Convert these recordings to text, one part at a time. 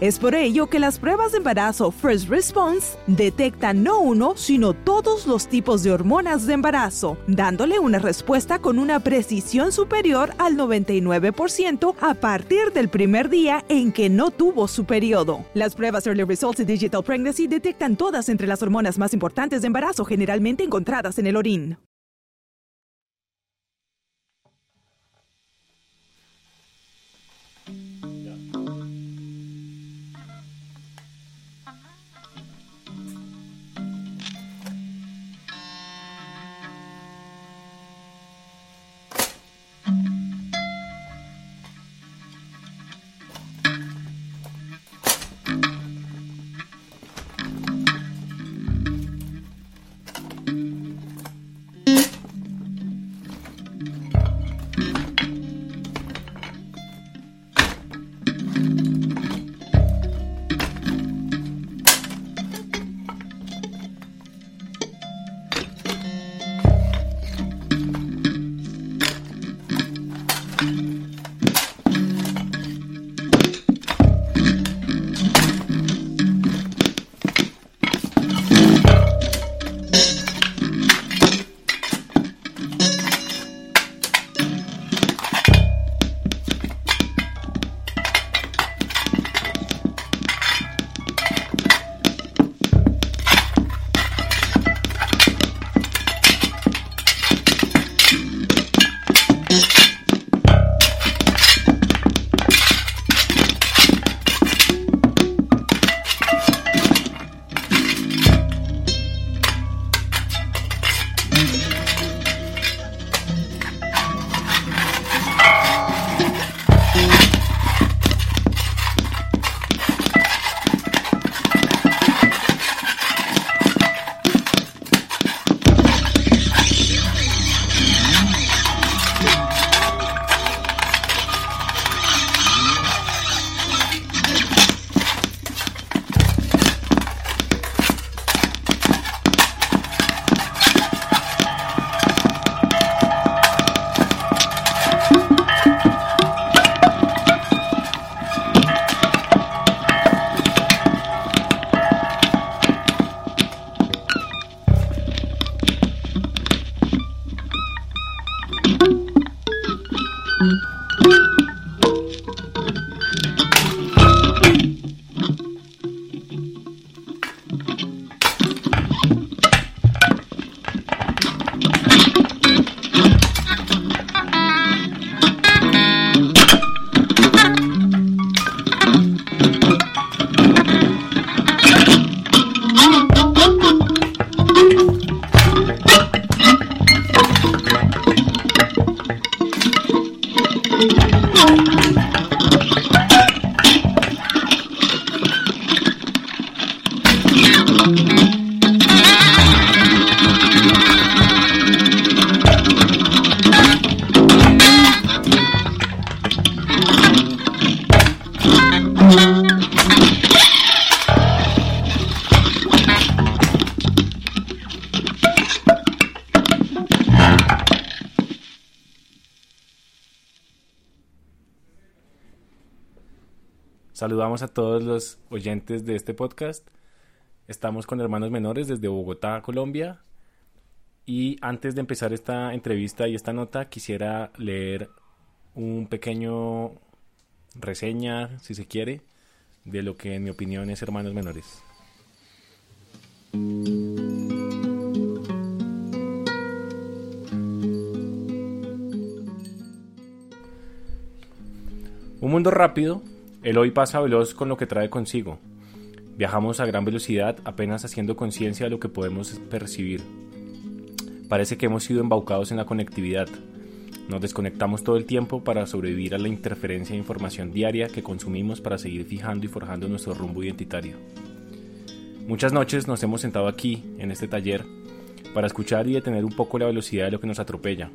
Es por ello que las pruebas de embarazo First Response detectan no uno, sino todos los tipos de hormonas de embarazo, dándole una respuesta con una precisión superior al 99% a partir del primer día en que no tuvo su periodo. Las pruebas Early Results y Digital Pregnancy detectan todas entre las hormonas más importantes de embarazo generalmente encontradas en el orín. Saludamos a todos los oyentes de este podcast. Estamos con hermanos menores desde Bogotá, Colombia. Y antes de empezar esta entrevista y esta nota, quisiera leer un pequeño reseña, si se quiere, de lo que en mi opinión es hermanos menores. Un mundo rápido el hoy pasa veloz con lo que trae consigo. Viajamos a gran velocidad apenas haciendo conciencia de lo que podemos percibir. Parece que hemos sido embaucados en la conectividad. Nos desconectamos todo el tiempo para sobrevivir a la interferencia de información diaria que consumimos para seguir fijando y forjando nuestro rumbo identitario. Muchas noches nos hemos sentado aquí, en este taller, para escuchar y detener un poco la velocidad de lo que nos atropella.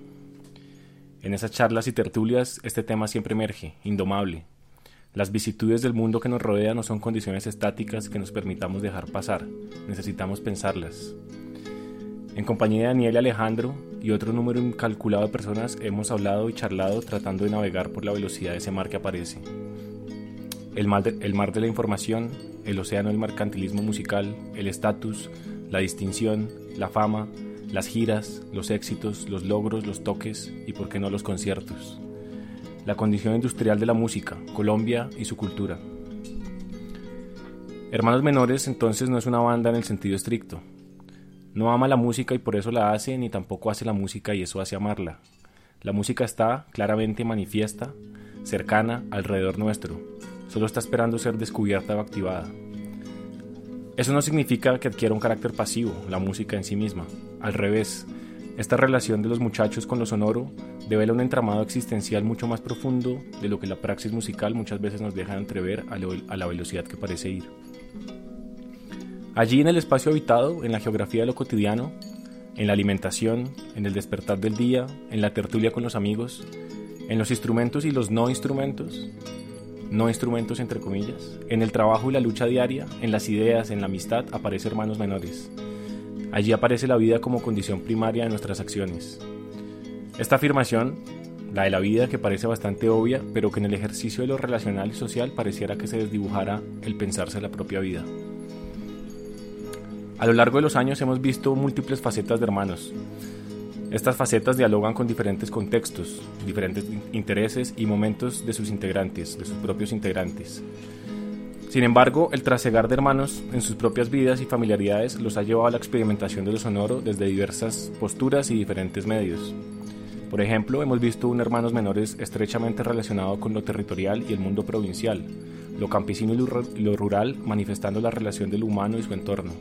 En esas charlas y tertulias este tema siempre emerge, indomable, las vicitudes del mundo que nos rodea no son condiciones estáticas que nos permitamos dejar pasar, necesitamos pensarlas. En compañía de Daniel Alejandro y otro número incalculado de personas hemos hablado y charlado tratando de navegar por la velocidad de ese mar que aparece. El mar el mar de la información, el océano del mercantilismo musical, el estatus, la distinción, la fama, las giras, los éxitos, los logros, los toques y, por qué no, los conciertos. La condición industrial de la música, Colombia y su cultura. Hermanos Menores entonces no es una banda en el sentido estricto, no ama la música y por eso la hace, ni tampoco hace la música y eso hace amarla. La música está claramente manifiesta, cercana, alrededor nuestro. Solo está esperando ser descubierta o activada. Eso no significa que adquiera un carácter pasivo, la música en sí misma. Al revés, esta relación de los muchachos con lo sonoro devela un entramado existencial mucho más profundo de lo que la praxis musical muchas veces nos deja entrever a, la velocidad que parece ir. Allí en el espacio habitado, en la geografía de lo cotidiano, en la alimentación, en el despertar del día, en la tertulia con los amigos, en los instrumentos y los no instrumentos, no instrumentos entre comillas, en el trabajo y la lucha diaria, en las ideas, en la amistad, aparece hermanos menores. Allí aparece la vida como condición primaria de nuestras acciones. Esta afirmación, la de la vida que parece bastante obvia, pero que en el ejercicio de lo relacional y social pareciera que se desdibujara el pensarse la propia vida. A lo largo de los años hemos visto múltiples facetas de hermanos. Estas facetas dialogan con diferentes contextos, diferentes intereses y momentos de sus integrantes, de sus propios integrantes. Sin embargo, el trasegar de hermanos en sus propias vidas y familiaridades los ha llevado a la experimentación de lo sonoro desde diversas posturas y diferentes medios. Por ejemplo, hemos visto un hermanos menores estrechamente relacionado con lo territorial y el mundo provincial, lo campesino y lo rural manifestando la relación del humano y su entorno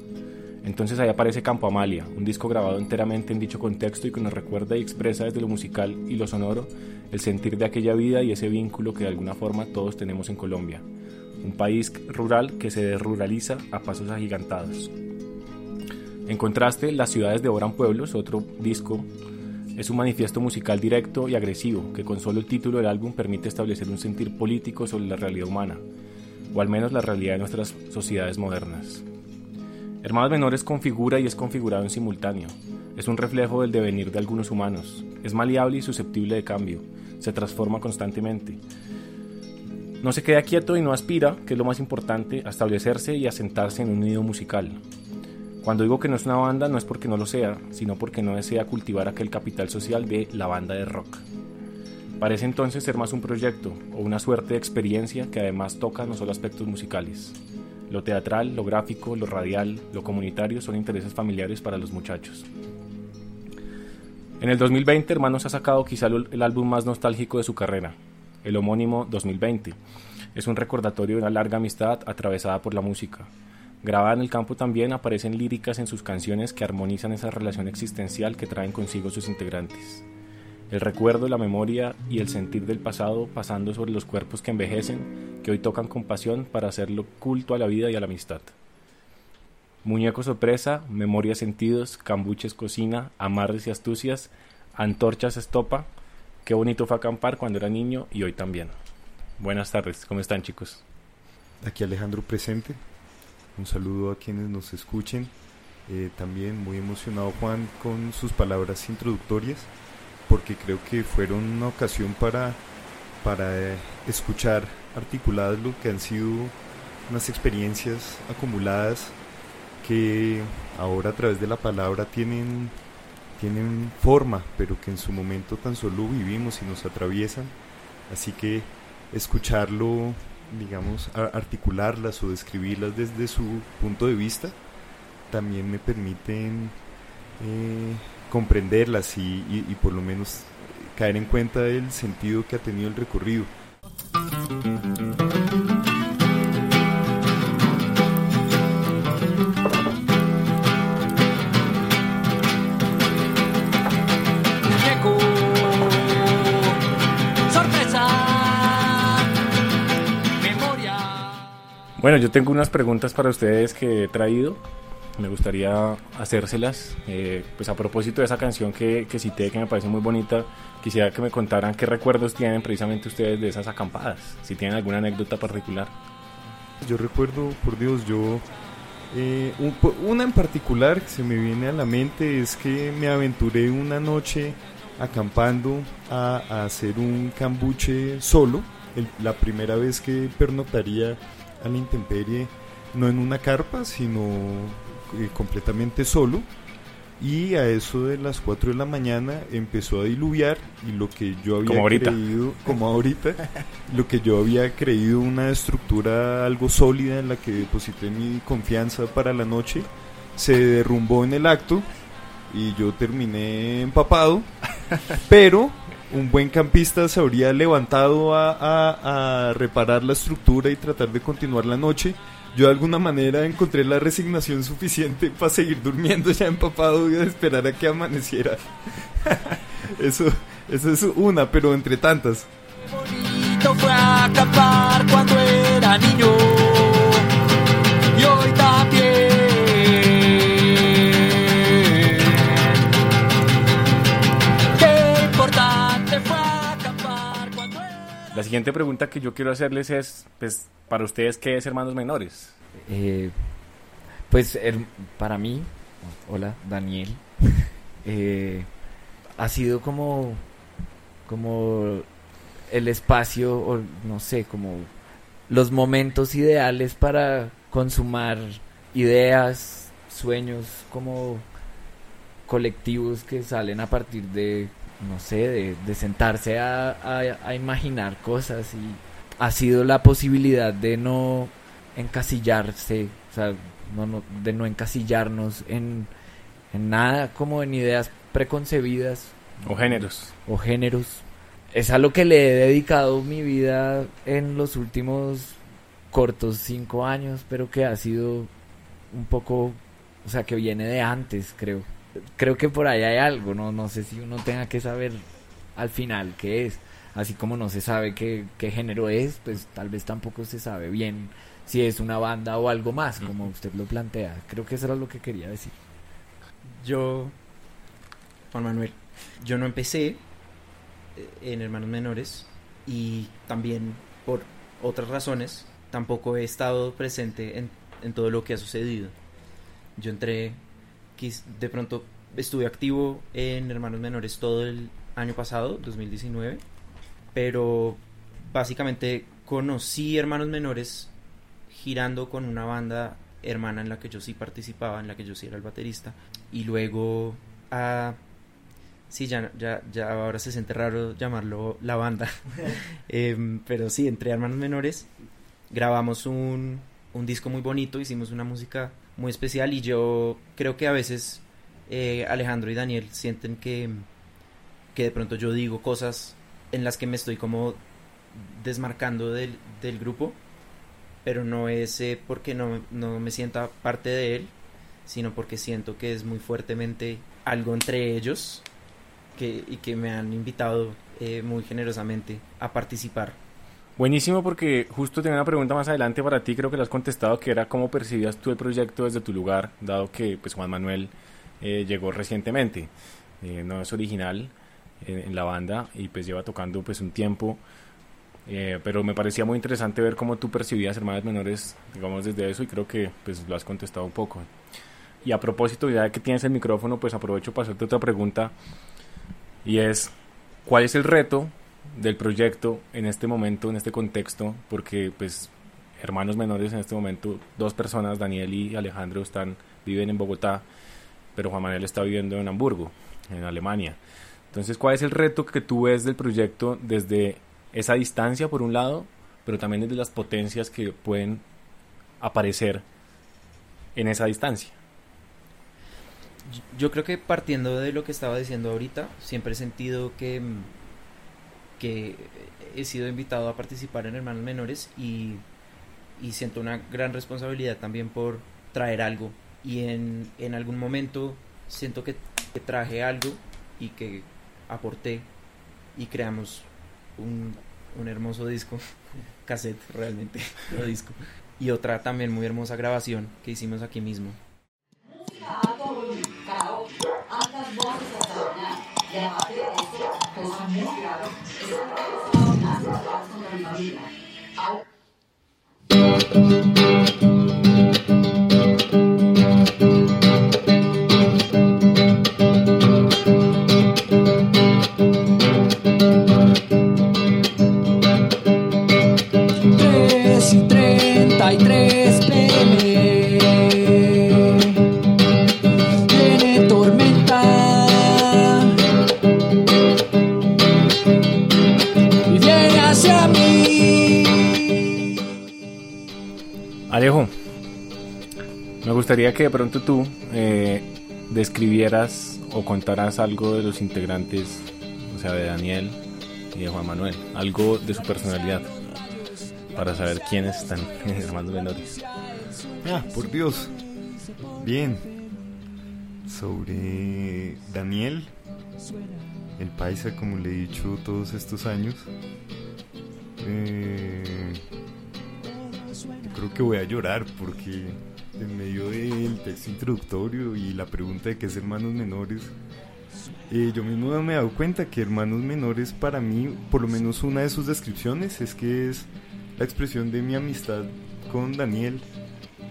entonces ahí aparece Campo Amalia, un disco grabado enteramente en dicho contexto y que nos recuerda y expresa desde lo musical y lo sonoro el sentir de aquella vida y ese vínculo que de alguna forma todos tenemos en Colombia. Un país rural que se desruraliza a pasos agigantados. En contraste, Las ciudades devoran pueblos, otro disco, es un manifiesto musical directo y agresivo que con solo el título del álbum permite establecer un sentir político sobre la realidad humana, o al menos la realidad de nuestras sociedades modernas. Hermanos Menores configura y es configurado en simultáneo. Es un reflejo del devenir de algunos humanos. Es maleable y susceptible de cambio. Se transforma constantemente. No se queda quieto y no aspira, que es lo más importante, a establecerse y a sentarse en un nido musical. Cuando digo que no es una banda no es porque no lo sea, sino porque no desea cultivar aquel capital social de la banda de rock. Parece entonces ser más un proyecto o una suerte de experiencia que además toca no solo aspectos musicales. Lo teatral, lo gráfico, lo radial, lo comunitario son intereses familiares para los muchachos. En el 2020, Hermanos ha sacado quizá el álbum más nostálgico de su carrera, el homónimo 2020. Es un recordatorio de una larga amistad atravesada por la música. Grabada en el campo también aparecen líricas en sus canciones que armonizan esa relación existencial que traen consigo sus integrantes el recuerdo, la memoria y el sentir del pasado pasando sobre los cuerpos que envejecen, que hoy tocan con pasión para hacerlo culto a la vida y a la amistad. Muñeco sorpresa, memoria sentidos, cambuches cocina, amarres y astucias, antorchas estopa. Qué bonito fue acampar cuando era niño y hoy también. Buenas tardes, ¿cómo están chicos? Aquí Alejandro presente. Un saludo a quienes nos escuchen. Eh, también muy emocionado Juan con sus palabras introductorias porque creo que fueron una ocasión para, para eh, escuchar articuladas lo que han sido unas experiencias acumuladas que ahora a través de la palabra tienen, tienen forma, pero que en su momento tan solo vivimos y nos atraviesan. Así que escucharlo, digamos, articularlas o describirlas desde su punto de vista, también me permiten eh, comprenderlas y, por lo menos caer en cuenta del sentido que ha tenido el recorrido. Bueno, yo tengo unas preguntas para ustedes que he traído me gustaría hacérselas. Eh, pues a propósito de esa canción que, que cité, que me parece muy bonita, quisiera que me contaran qué recuerdos tienen precisamente ustedes de esas acampadas, si tienen alguna anécdota particular. Yo recuerdo, por Dios, yo Eh, una en particular que se me viene a la mente es que me aventuré una noche acampando a, hacer un cambuche solo, la primera vez que pernotaría a la intemperie, no en una carpa, sino eh, completamente solo. Y a eso de las 4 de la mañana empezó a diluviar y lo que yo había creído, como ahorita, lo que yo había creído una estructura algo sólida en la que deposité mi confianza para la noche, se derrumbó en el acto y yo terminé empapado, pero un buen campista se habría levantado a, reparar la estructura y tratar de continuar la noche yo de alguna manera encontré la resignación suficiente para seguir durmiendo ya empapado y esperar a que amaneciera. eso, eso es una, pero entre tantas. Bonito fue acampar cuando era niño. La siguiente pregunta que yo quiero hacerles es, pues, para ustedes, ¿qué es Hermanos Menores? Eh, pues para mí, hola Daniel, eh, ha sido como, como el espacio, o no sé, como los momentos ideales para consumar ideas, sueños como colectivos que salen a partir de, no sé, de, sentarse a imaginar cosas y ha sido la posibilidad de no encasillarse, o sea, no, de no encasillarnos en, en nada como en ideas preconcebidas. O géneros. O géneros. Es a lo que le he dedicado mi vida en los últimos cortos cinco años, pero que ha sido un poco, o sea, que viene de antes, creo. Creo que por ahí hay algo, no, no sé si uno tenga que saber al final qué es así como no se sabe qué, género es, pues tal vez tampoco se sabe bien si es una banda o algo más, como usted lo plantea. Creo que eso era lo que quería decir. Yo, Juan Manuel, yo no empecé eh, en Hermanos Menores y también por otras razones tampoco he estado presente en, en todo lo que ha sucedido. Yo entré, de pronto estuve activo en Hermanos Menores todo el año pasado, 2019 pero básicamente conocí hermanos menores girando con una banda hermana en la que yo sí participaba, en la que yo sí era el baterista, y luego a... Sí, ya, ya, ya ahora se siente raro llamarlo la banda. Em, pero sí, entre hermanos menores grabamos un, un, disco muy bonito, hicimos una música muy especial y yo creo que a veces eh, Alejandro y Daniel sienten que, que de pronto yo digo cosas en las que me estoy como desmarcando del, del grupo, pero no es eh, porque no, no, me sienta parte de él, sino porque siento que es muy fuertemente algo entre ellos que, y que me han invitado eh, muy generosamente a participar. Buenísimo porque justo tenía una pregunta más adelante para ti, creo que la has contestado, que era cómo percibías tú el proyecto desde tu lugar, dado que pues Juan Manuel eh, llegó recientemente, no es original, en, la banda y pues lleva tocando pues un tiempo. Eh, pero me parecía muy interesante ver cómo tú percibías hermanas menores, digamos, desde eso y creo que pues lo has contestado un poco. Y a propósito, ya que tienes el micrófono, pues aprovecho para hacerte otra pregunta y es, ¿cuál es el reto del proyecto en este momento, en este contexto? Porque pues hermanos menores en este momento, dos personas, Daniel y Alejandro, están, viven en Bogotá, pero Juan Manuel está viviendo en Hamburgo, en Alemania. Entonces, ¿cuál es el reto que tú ves del proyecto desde esa distancia, por un lado, pero también desde las potencias que pueden aparecer en esa distancia? Yo creo que partiendo de lo que estaba diciendo ahorita, siempre he sentido que, que he sido invitado a participar en Hermanos Menores y, y siento una gran responsabilidad también por traer algo. Y en, en algún momento siento que, que traje algo y que aporté y creamos un, un hermoso disco, cassette realmente, no disco, y otra también muy hermosa grabación que hicimos aquí mismo. Alejo, me gustaría que de pronto tú eh, describieras o contaras algo de los integrantes, o sea, de Daniel y de Juan Manuel, algo de su personalidad, para saber quiénes están hermanos menores. Ah, por Dios. Bien. Sobre Daniel, el paisa, como le he dicho todos estos años. Eh, creo que voy a llorar porque en medio del texto introductorio y la pregunta de qué es hermanos menores, eh, yo mismo me he dado cuenta que hermanos menores para mí, por lo menos una de sus descripciones es que es la expresión de mi amistad con Daniel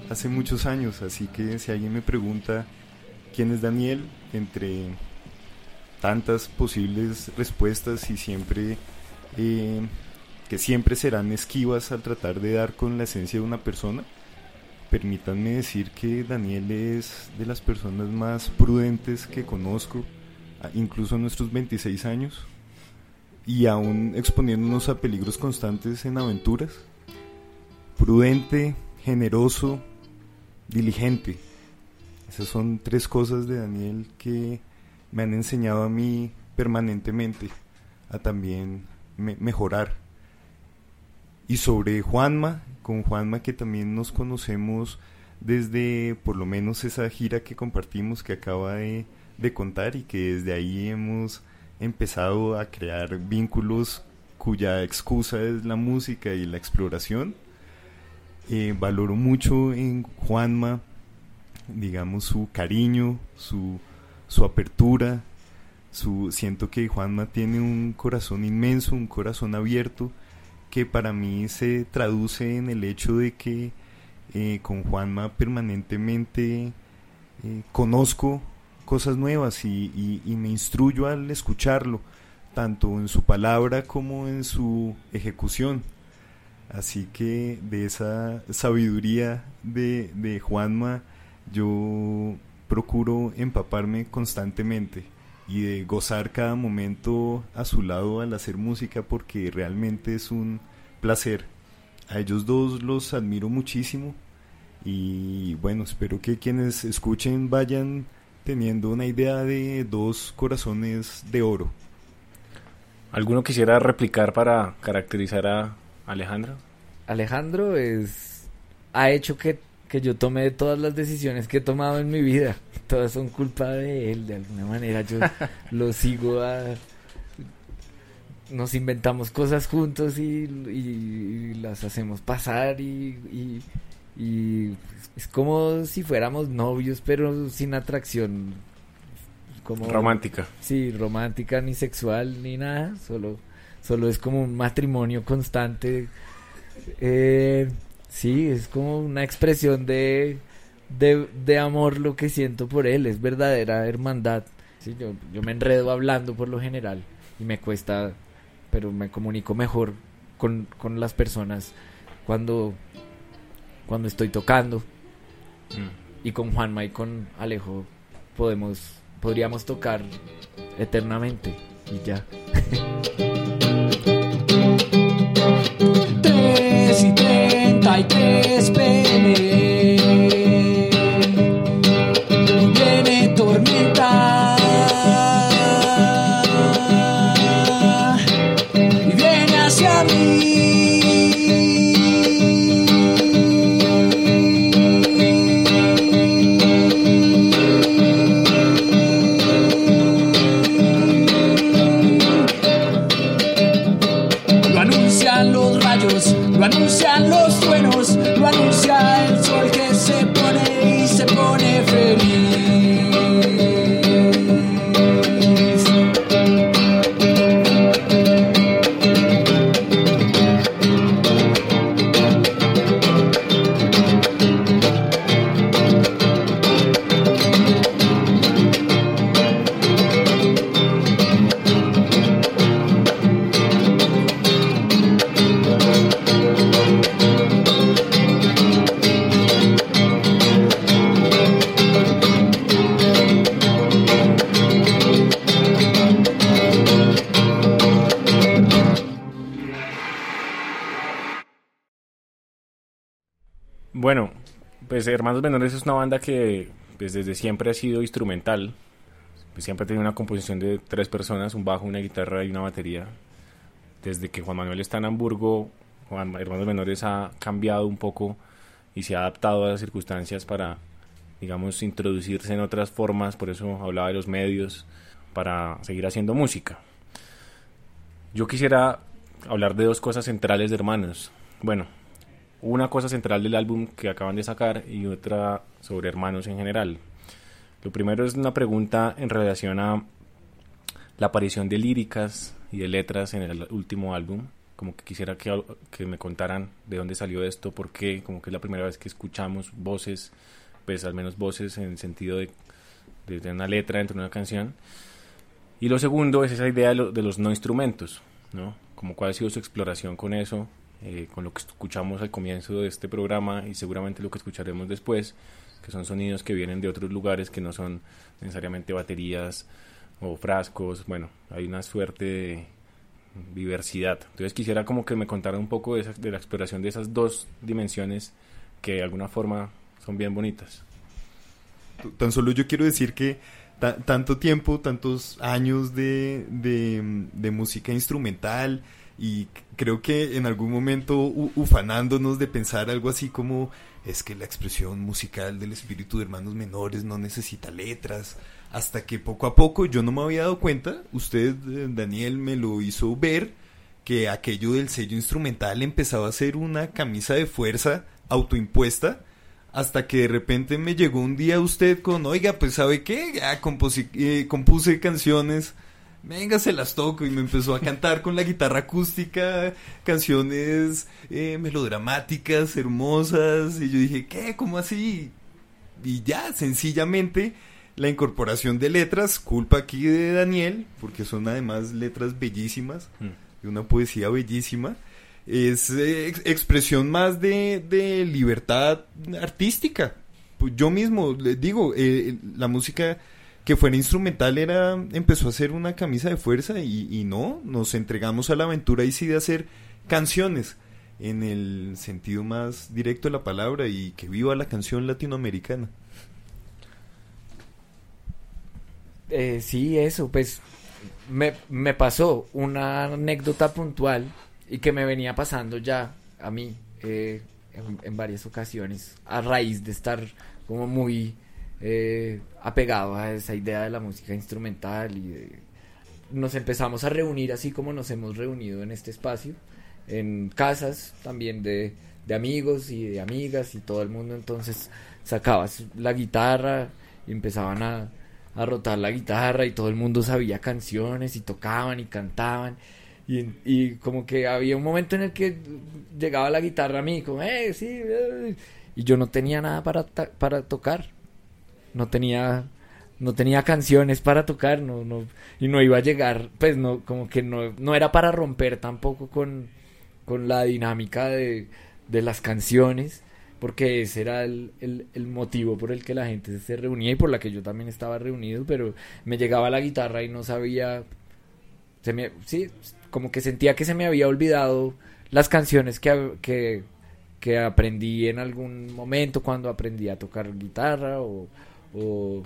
hace muchos años, así que si alguien me pregunta quién es Daniel, entre tantas posibles respuestas y siempre eh, que siempre serán esquivas al tratar de dar con la esencia de una persona, permítanme decir que Daniel es de las personas más prudentes que conozco, incluso a nuestros 26 años, y aún exponiéndonos a peligros constantes en aventuras. Prudente, generoso, diligente. Esas son tres cosas de Daniel que me han enseñado a mí permanentemente a también mejorar. Y sobre Juanma, con Juanma que también nos conocemos desde por lo menos esa gira que compartimos que acaba de, contar y que desde ahí hemos empezado a crear vínculos cuya excusa es la música y la exploración. Eh, valoro mucho en Juanma, digamos, su cariño, su, su apertura. Su, siento que Juanma tiene un corazón inmenso, un corazón abierto que para mí se traduce en el hecho de que eh, con Juanma permanentemente eh, conozco cosas nuevas y, me instruyo al escucharlo, tanto en su palabra como en su ejecución. Así que de esa sabiduría de, de Juanma yo procuro empaparme constantemente y de gozar cada momento a su lado al hacer música porque realmente es un placer. A ellos dos los admiro muchísimo y bueno, espero que quienes escuchen vayan teniendo una idea de dos corazones de oro. ¿Alguno quisiera replicar para caracterizar a Alejandro? Alejandro es ha hecho que que yo tomé todas las decisiones que he tomado en mi vida. Todas son culpa de él, de alguna manera. Yo lo sigo a... Nos inventamos cosas juntos y, las hacemos pasar y, y, es como si fuéramos novios, pero sin atracción. Como, romántica. Sí, romántica, ni sexual, ni nada. Solo, solo es como un matrimonio constante. Eh, Sí, es como una expresión de, de, amor lo que siento por él, es verdadera hermandad. Sí, yo, yo me enredo hablando por lo general y me cuesta, pero me comunico mejor con, con las personas cuando, cuando estoy tocando. Mm. Y con Juanma y con Alejo podemos, podríamos tocar eternamente y ya. hay que Hermanos Menores es una banda que pues, desde siempre ha sido instrumental. Pues, siempre ha tenido una composición de tres personas, un bajo, una guitarra y una batería. Desde que Juan Manuel está en Hamburgo, Juan, Hermanos Menores ha cambiado un poco y se ha adaptado a las circunstancias para, digamos, introducirse en otras formas. Por eso hablaba de los medios, para seguir haciendo música. Yo quisiera hablar de dos cosas centrales de Hermanos. Bueno, una cosa central del álbum que acaban de sacar y otra sobre hermanos en general. Lo primero es una pregunta en relación a la aparición de líricas y de letras en el último álbum. Como que quisiera que, que me contaran de dónde salió esto, por qué, como que es la primera vez que escuchamos voces, pues al menos voces en el sentido de, de, una letra dentro de una canción. Y lo segundo es esa idea de, de los no instrumentos, ¿no? Como cuál ha sido su exploración con eso, eh, con lo que escuchamos al comienzo de este programa y seguramente lo que escucharemos después, que son sonidos que vienen de otros lugares que no son necesariamente baterías o frascos, bueno, hay una suerte de diversidad. Entonces quisiera como que me contara un poco de, de la exploración de esas dos dimensiones que de alguna forma son bien bonitas. Tan solo yo quiero decir que tanto tiempo, tantos años de, de, de música instrumental, y creo que en algún momento ufanándonos de pensar algo así como es que la expresión musical del espíritu de hermanos menores no necesita letras, hasta que poco a poco yo no me había dado cuenta, usted eh, Daniel me lo hizo ver, que aquello del sello instrumental empezaba a ser una camisa de fuerza autoimpuesta, hasta que de repente me llegó un día usted con, oiga, pues sabe qué, ya eh, compuse canciones venga, se las toco y me empezó a cantar con la guitarra acústica canciones eh, melodramáticas, hermosas, y yo dije, ¿qué? ¿Cómo así? Y ya, sencillamente, la incorporación de letras, culpa aquí de Daniel, porque son además letras bellísimas, mm. de una poesía bellísima, es eh, expresión más de, de libertad artística. Pues yo mismo, le digo, eh, la música que fuera instrumental era empezó a ser una camisa de fuerza y, no, nos entregamos a la aventura y sí de hacer canciones en el sentido más directo de la palabra y que viva la canción latinoamericana. Eh, sí, eso, pues me, me pasó una anécdota puntual y que me venía pasando ya a mí eh, en, varias ocasiones a raíz de estar como muy eh, apegado a esa idea de la música instrumental y nos empezamos a reunir así como nos hemos reunido en este espacio, en casas también de, amigos y de amigas y todo el mundo. Entonces sacabas la guitarra y empezaban a, a rotar la guitarra y todo el mundo sabía canciones y tocaban y cantaban. Y, y, como que había un momento en el que llegaba la guitarra a mí como eh sí eh", y yo no tenía nada para, para tocar no tenía no tenía canciones para tocar, no, no, y no iba a llegar, pues no, como que no, no era para romper tampoco con, con la dinámica de, de las canciones, porque ese era el, el, motivo por el que la gente se reunía y por la que yo también estaba reunido, pero me llegaba la guitarra y no sabía, se me, sí, como que sentía que se me había olvidado las canciones que, que, que aprendí en algún momento cuando aprendí a tocar guitarra o o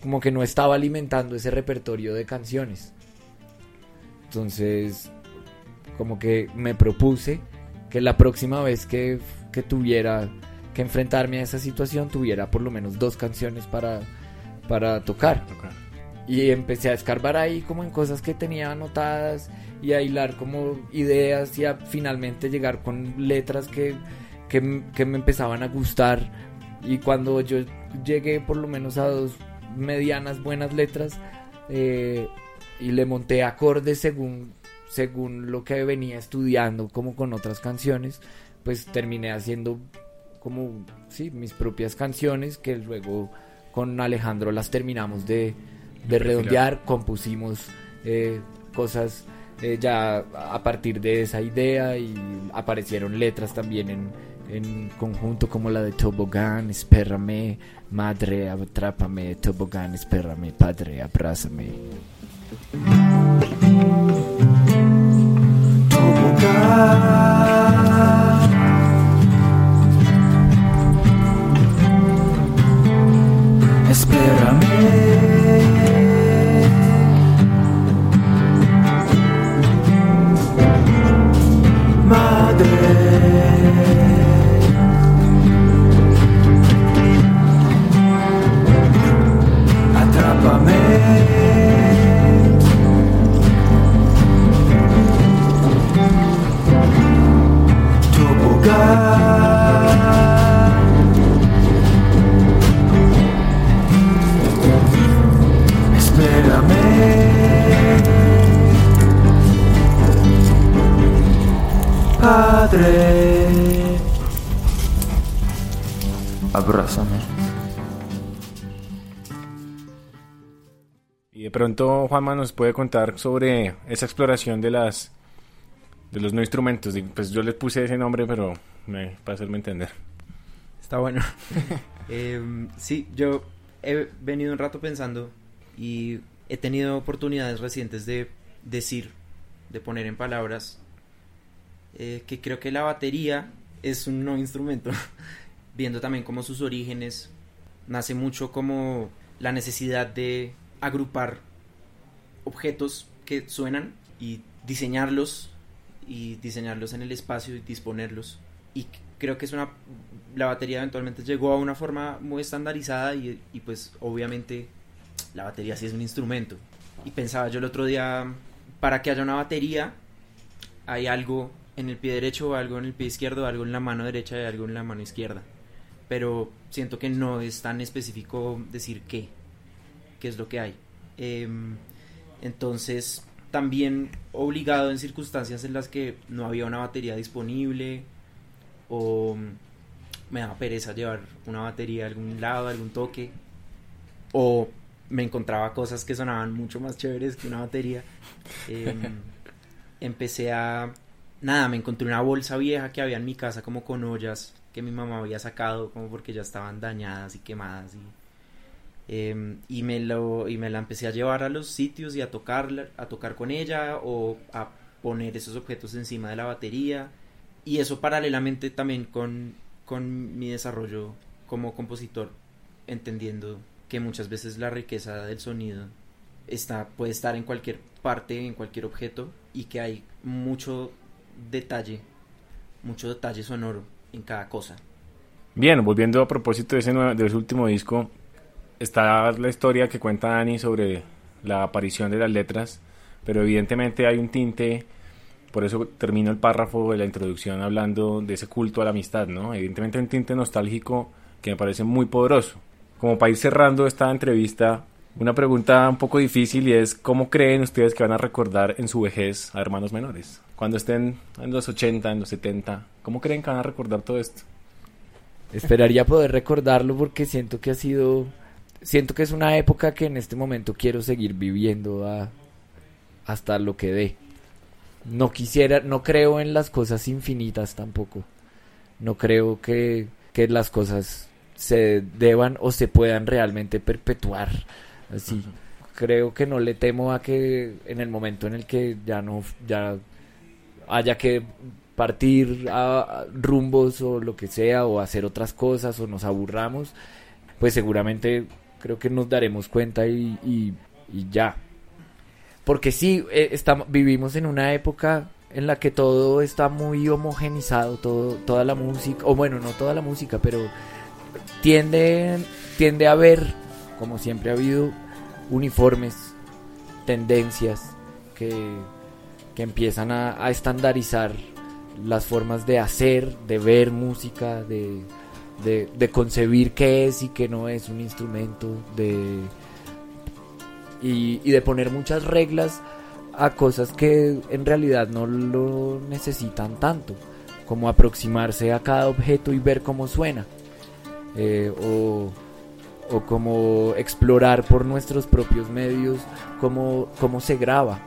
como que no estaba alimentando ese repertorio de canciones. Entonces, como que me propuse que la próxima vez que, que tuviera que enfrentarme a esa situación tuviera por lo menos dos canciones para, para tocar. Y empecé a escarbar ahí como en cosas que tenía anotadas y a hilar como ideas y a finalmente llegar con letras que, que, que me empezaban a gustar. Y cuando yo llegué por lo menos a dos medianas buenas letras eh, y le monté acordes según, según lo que venía estudiando como con otras canciones, pues terminé haciendo como, sí, mis propias canciones que luego con Alejandro las terminamos de, de redondear, compusimos eh, cosas eh, ya a partir de esa idea y aparecieron letras también en, en conjunto como la de Tobogán, Espérrame, Madre, Atrápame, Tobogán, Espérrame, Padre, Abrázame. Tobogán. Espérame. Pronto Juanma nos puede contar sobre esa exploración de las de los no instrumentos. Pues yo les puse ese nombre, pero me, para hacerme entender. Está bueno. Em, sí, yo he venido un rato pensando y he tenido oportunidades recientes de decir, de poner en palabras, eh, que creo que la batería es un no instrumento. Viendo también como sus orígenes, nace mucho como la necesidad de agrupar objetos que suenan y diseñarlos y diseñarlos en el espacio y disponerlos. Y creo que es una la batería eventualmente llegó a una forma muy estandarizada y, y, pues obviamente la batería sí es un instrumento. Y pensaba yo el otro día para que haya una batería hay algo en el pie derecho algo en el pie izquierdo algo en la mano derecha y algo en la mano izquierda. Pero siento que no es tan específico decir qué qué es lo que hay. Em, entonces también obligado en circunstancias en las que no había una batería disponible o me daba pereza llevar una batería a algún lado, a algún toque o me encontraba cosas que sonaban mucho más chéveres que una batería. Em, empecé a nada, me encontré una bolsa vieja que había en mi casa como con ollas que mi mamá había sacado como porque ya estaban dañadas y quemadas y Em, y me lo y me la empecé a llevar a los sitios y a tocarla a tocar con ella o a poner esos objetos encima de la batería. Y eso paralelamente también con, con mi desarrollo como compositor entendiendo que muchas veces la riqueza del sonido está puede estar en cualquier parte en cualquier objeto y que hay mucho detalle mucho detalle sonoro en cada cosa. Bien, volviendo a propósito de ese, de ese último disco, está la historia que cuenta Dani sobre la aparición de las letras, pero evidentemente hay un tinte, por eso termino el párrafo de la introducción hablando de ese culto a la amistad, ¿no? Evidentemente hay un tinte nostálgico que me parece muy poderoso. Como para ir cerrando esta entrevista, una pregunta un poco difícil y es ¿cómo creen ustedes que van a recordar en su vejez a hermanos menores? Cuando estén en los 80, en los 70, ¿cómo creen que van a recordar todo esto? Esperaría poder recordarlo porque siento que ha sido, siento que es una época que en este momento quiero seguir viviendo a- hasta lo que dé. No quisiera, no creo en las cosas infinitas tampoco. No creo que, que las cosas se deban o se puedan realmente perpetuar así. Creo que no le temo a que en el momento en el que ya no, ya haya que partir a rumbos o lo que sea o hacer otras cosas o nos aburramos, pues seguramente creo que nos daremos cuenta y, y- ya. Porque sí, eh, estamos, vivimos en una época en la que todo está muy homogenizado, todo, toda la música, o bueno, no toda la música, pero tiende, tiende a haber, como siempre ha habido, uniformes, tendencias que, que empiezan a, a estandarizar las formas de hacer, de ver música, de, de, concebir qué es y qué no es un instrumento, de y, y de poner muchas reglas a cosas que en realidad no lo necesitan tanto, como aproximarse a cada objeto y ver cómo suena, eh, o, o como explorar por nuestros propios medios cómo, cómo se graba.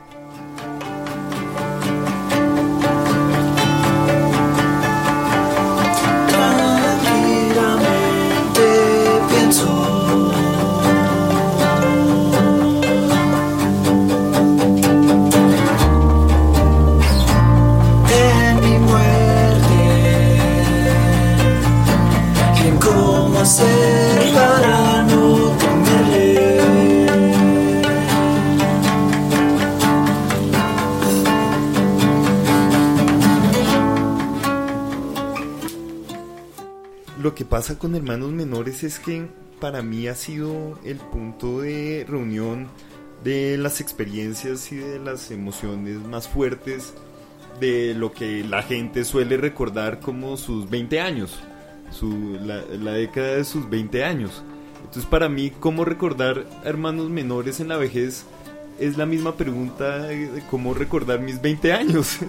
Que pasa con hermanos menores es que para mí ha sido el punto de reunión de las experiencias y de las emociones más fuertes de lo que la gente suele recordar como sus 20 años, su, la, la década de sus 20 años. Entonces para mí, ¿cómo recordar hermanos menores en la vejez? Es la misma pregunta de cómo recordar mis 20 años.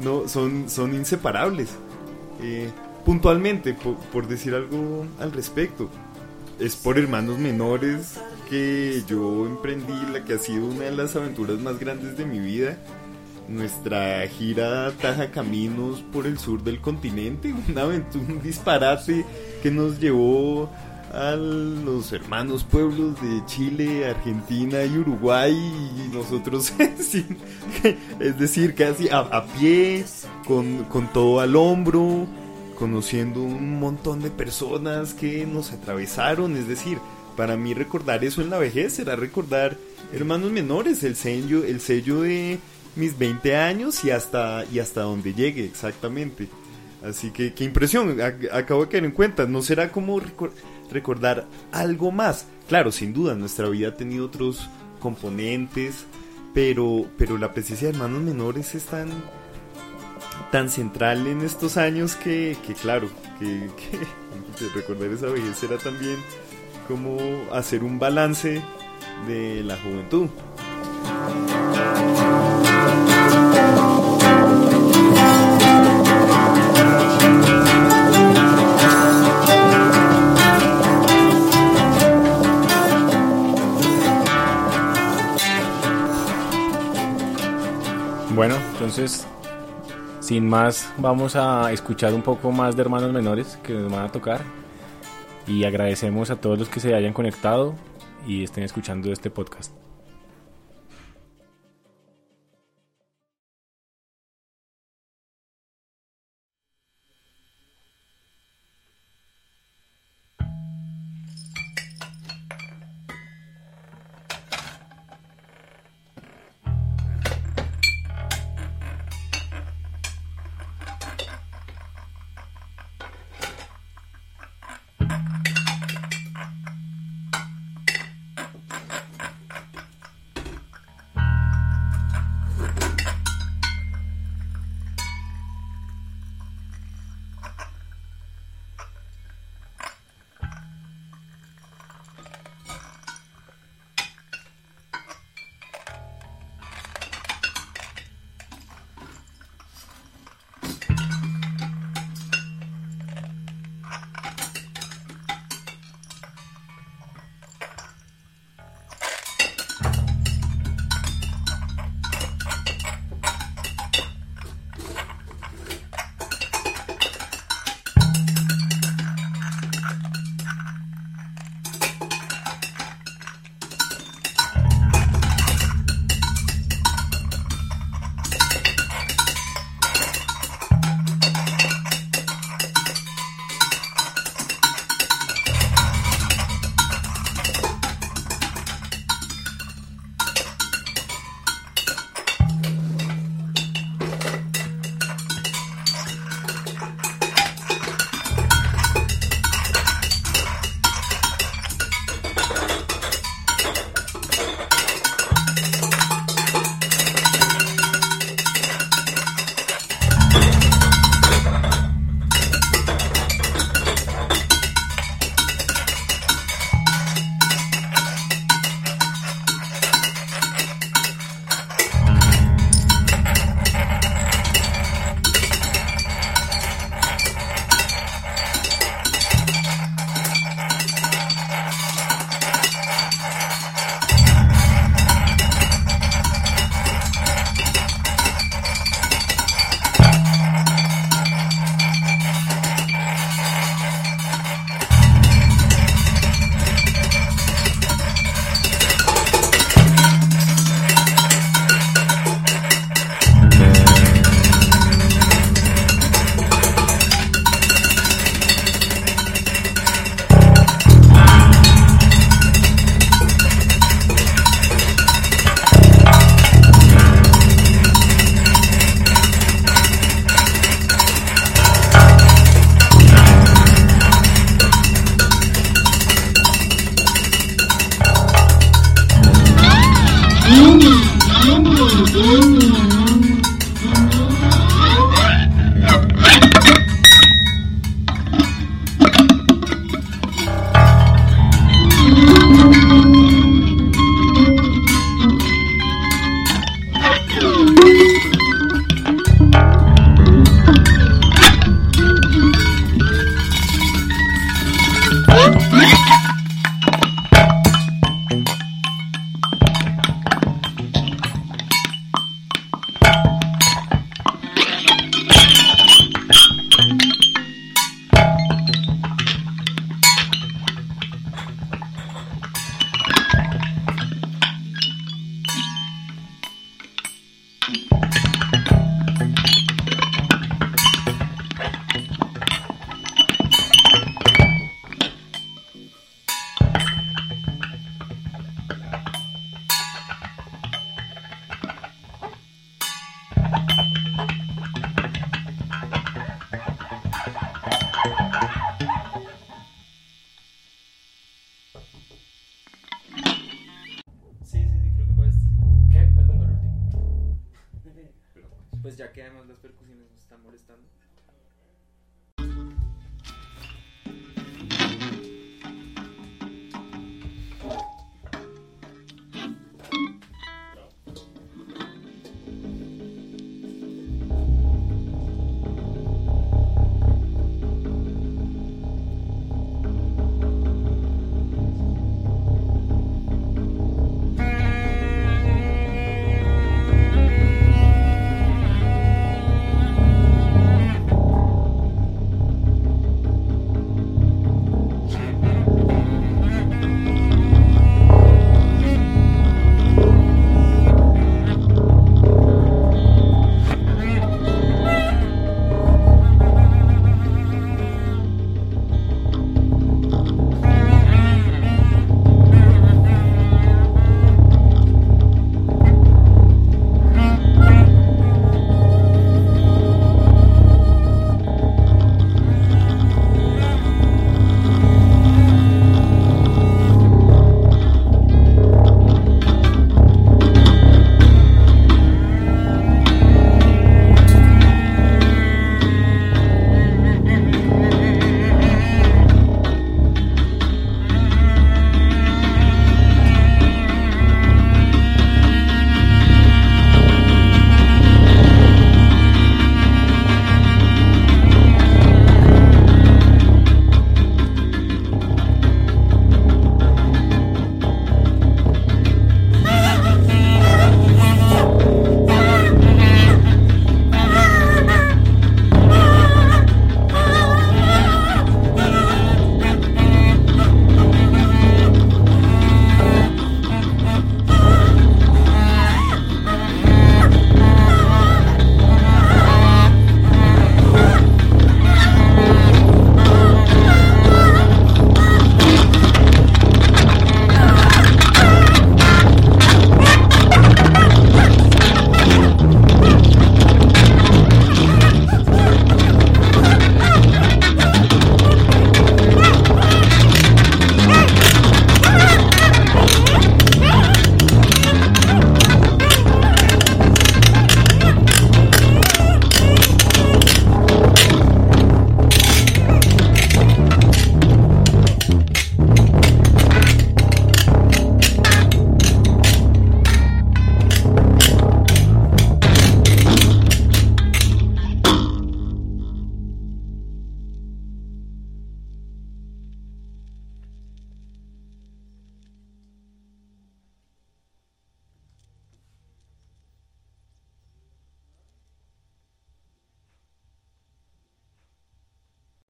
No, son, son inseparables. Eh, puntualmente, por, decir algo al respecto, es por hermanos menores que yo emprendí la que ha sido una de las aventuras más grandes de mi vida. Nuestra gira taja caminos por el sur del continente, una aventura, un disparate que nos llevó a los hermanos pueblos de Chile, Argentina y Uruguay y nosotros, es decir, casi a, a pie, con, con todo al hombro, conociendo un montón de personas que nos atravesaron, es decir, para mí recordar eso en la vejez será recordar hermanos menores, el sello, el sello de mis 20 años y hasta, y hasta donde llegue exactamente. Así que qué impresión, ac- acabo de caer en cuenta, no será como recor- recordar algo más. Claro, sin duda, nuestra vida ha tenido otros componentes, pero, pero la presencia de hermanos menores es tan, tan central en estos años que, que claro, que, recordar esa vejez será también como hacer un balance de la juventud. Bueno, entonces, sin más, vamos a escuchar un poco más de hermanos menores que nos van a tocar. Y agradecemos a todos los que se hayan conectado y estén escuchando este podcast.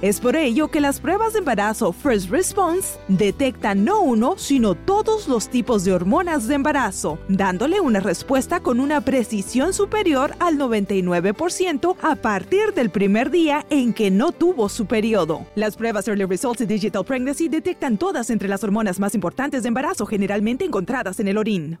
Es por ello que las pruebas de embarazo First Response detectan no uno, sino todos los tipos de hormonas de embarazo, dándole una respuesta con una precisión superior al 99% a partir del primer día en que no tuvo su periodo. Las pruebas Early Results y Digital Pregnancy detectan todas entre las hormonas más importantes de embarazo generalmente encontradas en el orín.